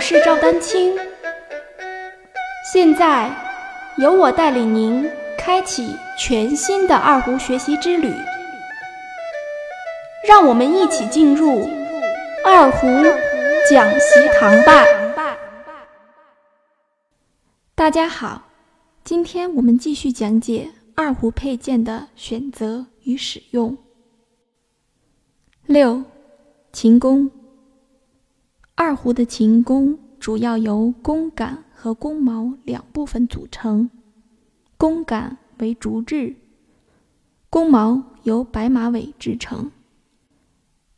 我是赵丹青，现在由我带领您开启全新的二胡学习之旅，让我们一起进入二胡讲习堂吧。大家好，今天我们继续讲解二胡配件的选择与使用。六，琴弓。二胡的琴弓主要由弓杆和弓毛两部分组成，弓杆为竹制，弓毛由白马尾制成。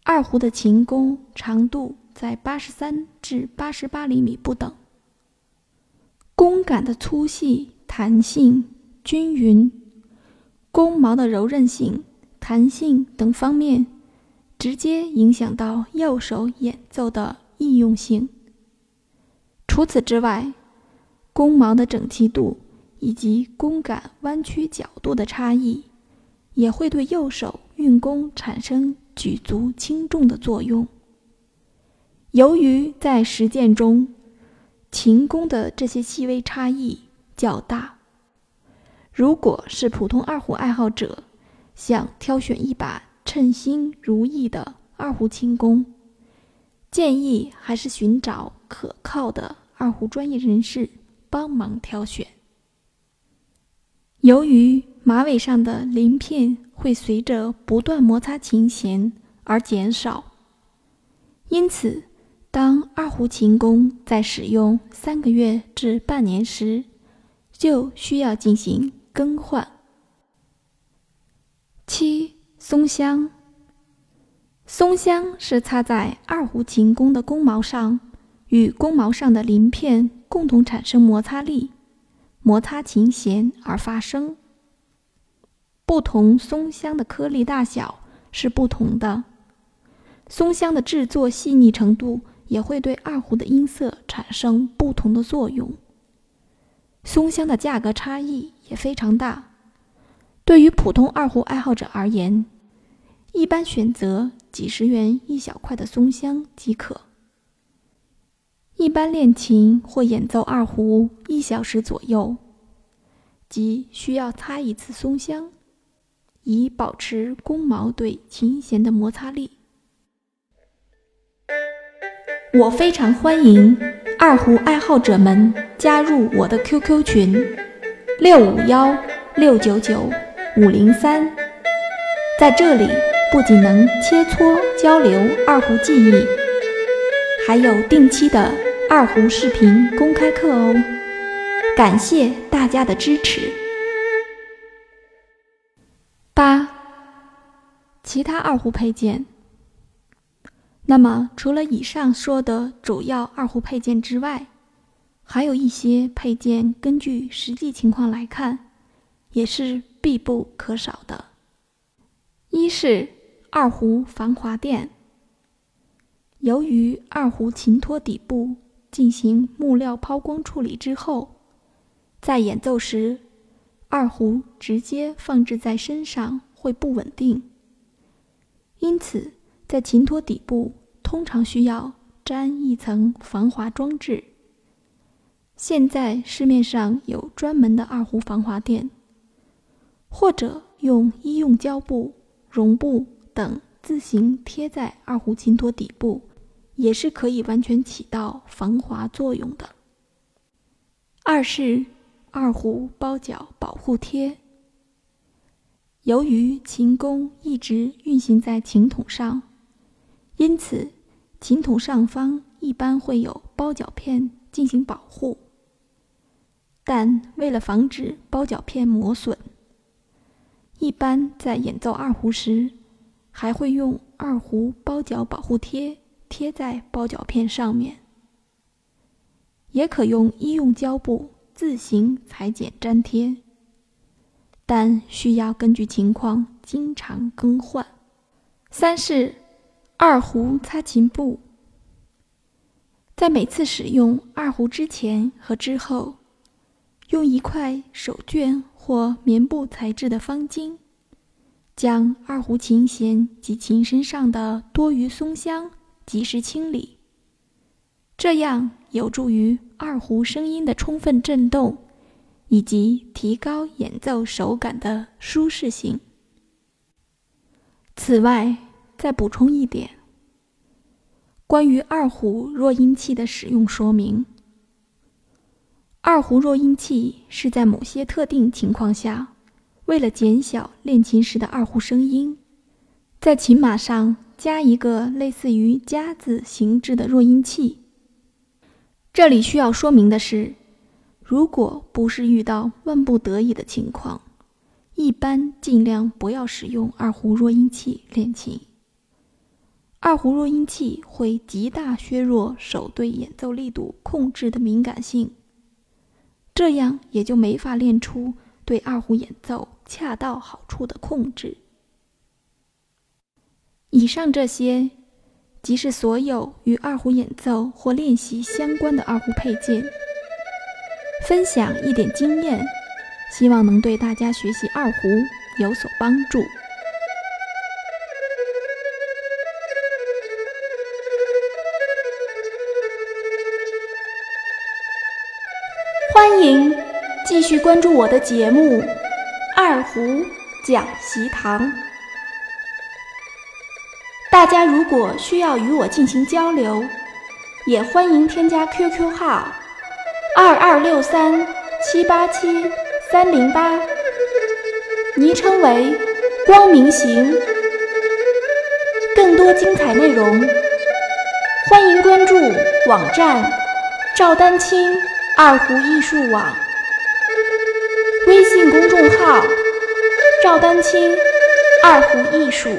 二胡的琴弓长度在八十三至八十八厘米不等。弓杆的粗细、弹性、均匀，弓毛的柔韧性、弹性等方面，直接影响到右手演奏的。易用性。除此之外，弓毛的整齐度以及弓杆弯曲角度的差异，也会对右手运弓产生举足轻重的作用。由于在实践中，琴弓的这些细微差异较大，如果是普通二胡爱好者想挑选一把称心如意的二胡琴弓，建议还是寻找可靠的二胡专业人士帮忙挑选。由于马尾上的鳞片会随着不断摩擦琴弦而减少，因此当二胡琴弓在使用三个月至半年时，就需要进行更换。七松香。松香是插在二胡琴弓的弓毛上，与弓毛上的鳞片共同产生摩擦力，摩擦琴弦而发声。不同松香的颗粒大小是不同的，松香的制作细腻程度也会对二胡的音色产生不同的作用。松香的价格差异也非常大，对于普通二胡爱好者而言。一般选择几十元一小块的松香即可。一般练琴或演奏二胡一小时左右，即需要擦一次松香，以保持弓毛对琴弦的摩擦力。我非常欢迎二胡爱好者们加入我的 QQ 群：六五幺六九九五零三，在这里。不仅能切磋交流二胡技艺，还有定期的二胡视频公开课哦！感谢大家的支持。八，其他二胡配件。那么，除了以上说的主要二胡配件之外，还有一些配件，根据实际情况来看，也是必不可少的。一是。二胡防滑垫，由于二胡琴托底部进行木料抛光处理之后，在演奏时，二胡直接放置在身上会不稳定，因此在琴托底部通常需要粘一层防滑装置。现在市面上有专门的二胡防滑垫，或者用医用胶布、绒布。等自行贴在二胡琴托底部，也是可以完全起到防滑作用的。二是二胡包角保护贴。由于琴弓一直运行在琴筒上，因此琴筒上方一般会有包角片进行保护。但为了防止包角片磨损，一般在演奏二胡时。还会用二胡包角保护贴贴在包角片上面，也可用医用胶布自行裁剪粘贴，但需要根据情况经常更换。三是二胡擦琴布，在每次使用二胡之前和之后，用一块手绢或棉布材质的方巾。将二胡琴弦及琴身上的多余松香及时清理，这样有助于二胡声音的充分振动，以及提高演奏手感的舒适性。此外，再补充一点，关于二胡弱音器的使用说明。二胡弱音器是在某些特定情况下，为了减小练琴时的二胡声音，在琴码上加一个类似于夹子形制的弱音器。这里需要说明的是，如果不是遇到万不得已的情况，一般尽量不要使用二胡弱音器练琴。二胡弱音器会极大削弱手对演奏力度控制的敏感性。这样也就没法练出对二胡演奏恰到好处的控制。以上这些，即是所有与二胡演奏或练习相关的二胡配件。分享一点经验，希望能对大家学习二胡有所帮助。欢迎继续关注我的节目《二胡讲习堂》。大家如果需要与我进行交流，也欢迎添加 QQ 号二二六三七八七三零八，昵称为“光明行”。更多精彩内容，欢迎关注网站赵丹青。二胡艺术网微信公众号：赵丹青二胡艺术。